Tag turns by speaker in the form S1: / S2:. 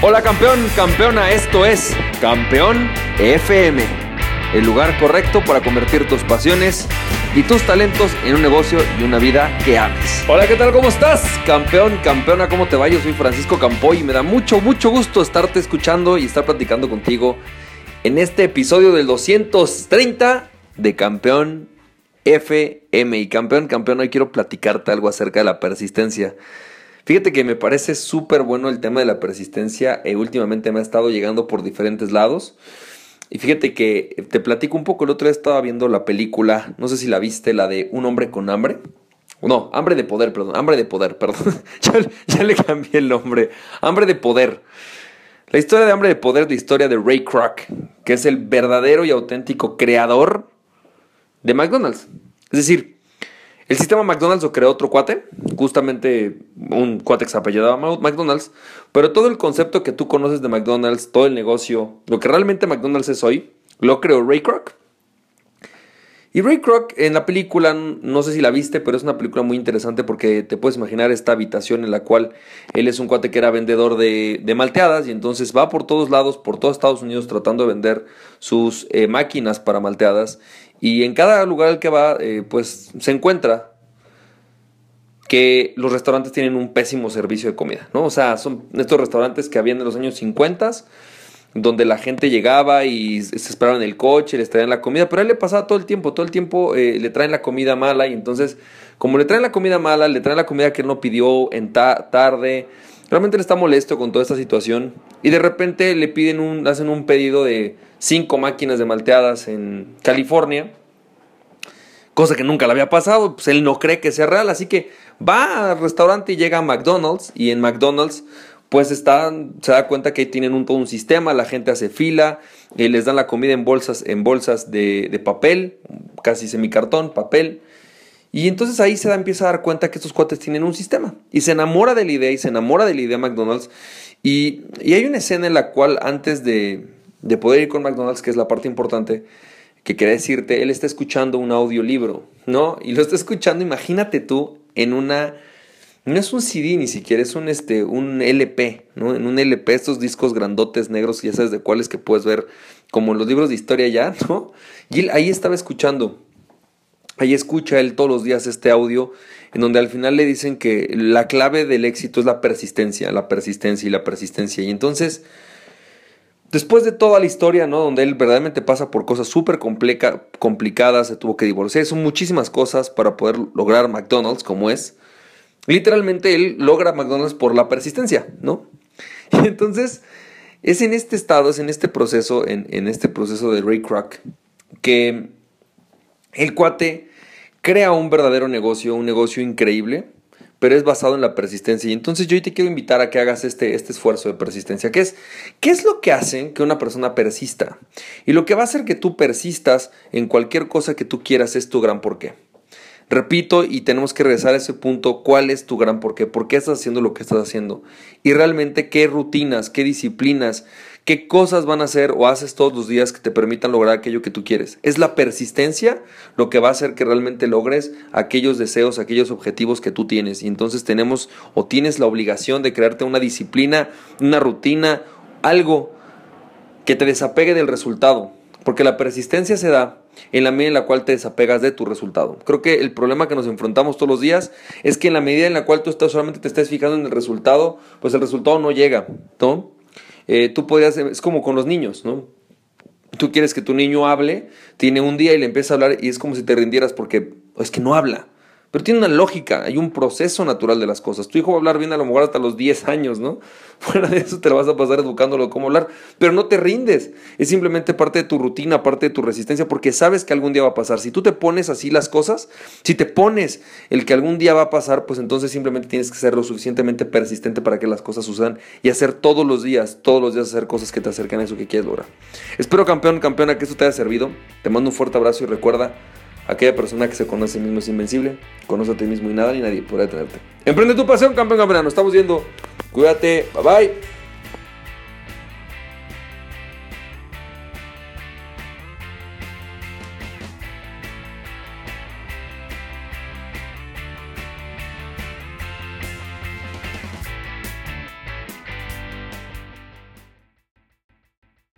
S1: Hola campeón, campeona, esto es Campeón FM, el lugar correcto para convertir tus pasiones y tus talentos en un negocio y una vida que ames. Hola, ¿qué tal? ¿Cómo estás? Campeón, campeona, ¿cómo te va? Yo soy Francisco Campoy y me da mucho, mucho gusto estarte escuchando y estar platicando contigo en este episodio del 230 de Campeón FM. Y campeón, campeón, hoy quiero platicarte algo acerca de la persistencia. Fíjate que me parece súper bueno el tema de la persistencia. Eh, últimamente me ha estado llegando por diferentes lados. Y fíjate que te platico un poco. El otro día estaba viendo la película, no sé si la viste, la de Un hombre con hambre. No, hambre de poder, perdón. Hambre de poder, perdón. ya, le cambié el nombre. Hambre de poder. La historia de hambre de poder de historia de Ray Kroc, que es el verdadero y auténtico creador de McDonald's. Es decir, el sistema McDonald's lo creó otro cuate, justamente un cuate que se apellidaba McDonald's, pero todo el concepto que tú conoces de McDonald's, todo el negocio, lo que realmente McDonald's es hoy, lo creó Ray Kroc. Y Ray Kroc en la película, no sé si la viste, pero es una película muy interesante porque te puedes imaginar esta habitación en la cual él es un cuate que era vendedor de, malteadas y entonces va por todos lados, por todo Estados Unidos tratando de vender sus eh, máquinas para malteadas y en cada lugar al que va, eh, pues se encuentra que los restaurantes tienen un pésimo servicio de comida, ¿no? O sea, son estos restaurantes que habían en los años 50, donde la gente llegaba y se esperaba en el coche, les traían la comida, pero a él le pasaba todo el tiempo, todo el tiempo eh, le traen la comida mala y entonces, como le traen la comida mala, le traen la comida que él no pidió en tarde, realmente le está molesto con toda esta situación y de repente le piden un, hacen un pedido de cinco máquinas de malteadas en California, cosa que nunca le había pasado, pues él no cree que sea real, así que va al restaurante y llega a McDonald's y en McDonald's pues se da cuenta que tienen un, todo un sistema, la gente hace fila, eh, les dan la comida en bolsas, en bolsas de, de papel, casi semicartón, papel, y entonces ahí se da, empieza a dar cuenta que estos cuates tienen un sistema. Y se enamora de la idea y se enamora de la idea de McDonald's. Y, y hay una escena en la cual antes de, de poder ir con McDonald's, que es la parte importante, que quería decirte, él está escuchando un audiolibro, ¿no? Y lo está escuchando, imagínate tú, en una... No es un CD ni siquiera, es un, este, un LP, ¿no? En un LP, estos discos grandotes negros, ya sabes de cuáles que puedes ver, como los libros de historia ya, ¿no? Y él ahí estaba escuchando, ahí escucha él todos los días este audio, en donde al final le dicen que la clave del éxito es la persistencia, la persistencia y la persistencia. Y entonces Después de toda la historia, ¿no? Donde él verdaderamente pasa por cosas súper complicadas, se tuvo que divorciar, son muchísimas cosas para poder lograr McDonald's como es. Literalmente él logra McDonald's por la persistencia, ¿no? Y entonces es en este estado, es en este proceso, en, en este proceso de Ray Kroc, que el cuate crea un verdadero negocio, un negocio increíble, pero es basado en la persistencia. Y entonces yo te quiero invitar a que hagas este, este esfuerzo de persistencia. ¿Qué es, ¿Qué es lo que hace que una persona persista? Y lo que va a hacer que tú persistas en cualquier cosa que tú quieras es tu gran porqué. Repito, y tenemos que regresar a ese punto, ¿cuál es tu gran porqué? ¿Por qué estás haciendo lo que estás haciendo? Y realmente, ¿qué rutinas, qué disciplinas, ¿Qué cosas van a hacer o haces todos los días que te permitan lograr aquello que tú quieres? Es la persistencia lo que va a hacer que realmente logres aquellos deseos, aquellos objetivos que tú tienes. Y entonces tenemos o tienes la obligación de crearte una disciplina, una rutina, algo que te desapegue del resultado. Porque la persistencia se da en la medida en la cual te desapegas de tu resultado. Creo que el problema que nos enfrentamos todos los días es que en la medida en la cual tú estás, solamente te estás fijando en el resultado, pues el resultado no llega, ¿no? Eh, tú podrías, es como con los niños, ¿no? Tú quieres que tu niño hable, tiene un día y le empieza a hablar y es como si te rindieras porque es que no habla. Pero tiene una lógica, hay un proceso natural de las cosas. Tu hijo va a hablar bien a lo mejor hasta los 10 años, ¿no? Fuera de eso te lo vas a pasar educándolo cómo hablar, pero no te rindes. Es simplemente parte de tu rutina, parte de tu resistencia, porque sabes que algún día va a pasar. Si tú te pones así las cosas, si te pones el que algún día va a pasar, pues entonces simplemente tienes que ser lo suficientemente persistente para que las cosas sucedan y hacer todos los días, todos los días hacer cosas que te acerquen a eso que quieres lograr. Espero, campeón, campeona, que esto te haya servido. Te mando un fuerte abrazo y recuerda Aquella persona que se conoce a sí mismo es invencible, conoce a ti mismo y nada ni nadie podrá detenerte. Emprende tu pasión, campeón campeón. Nos estamos viendo. Cuídate. Bye bye.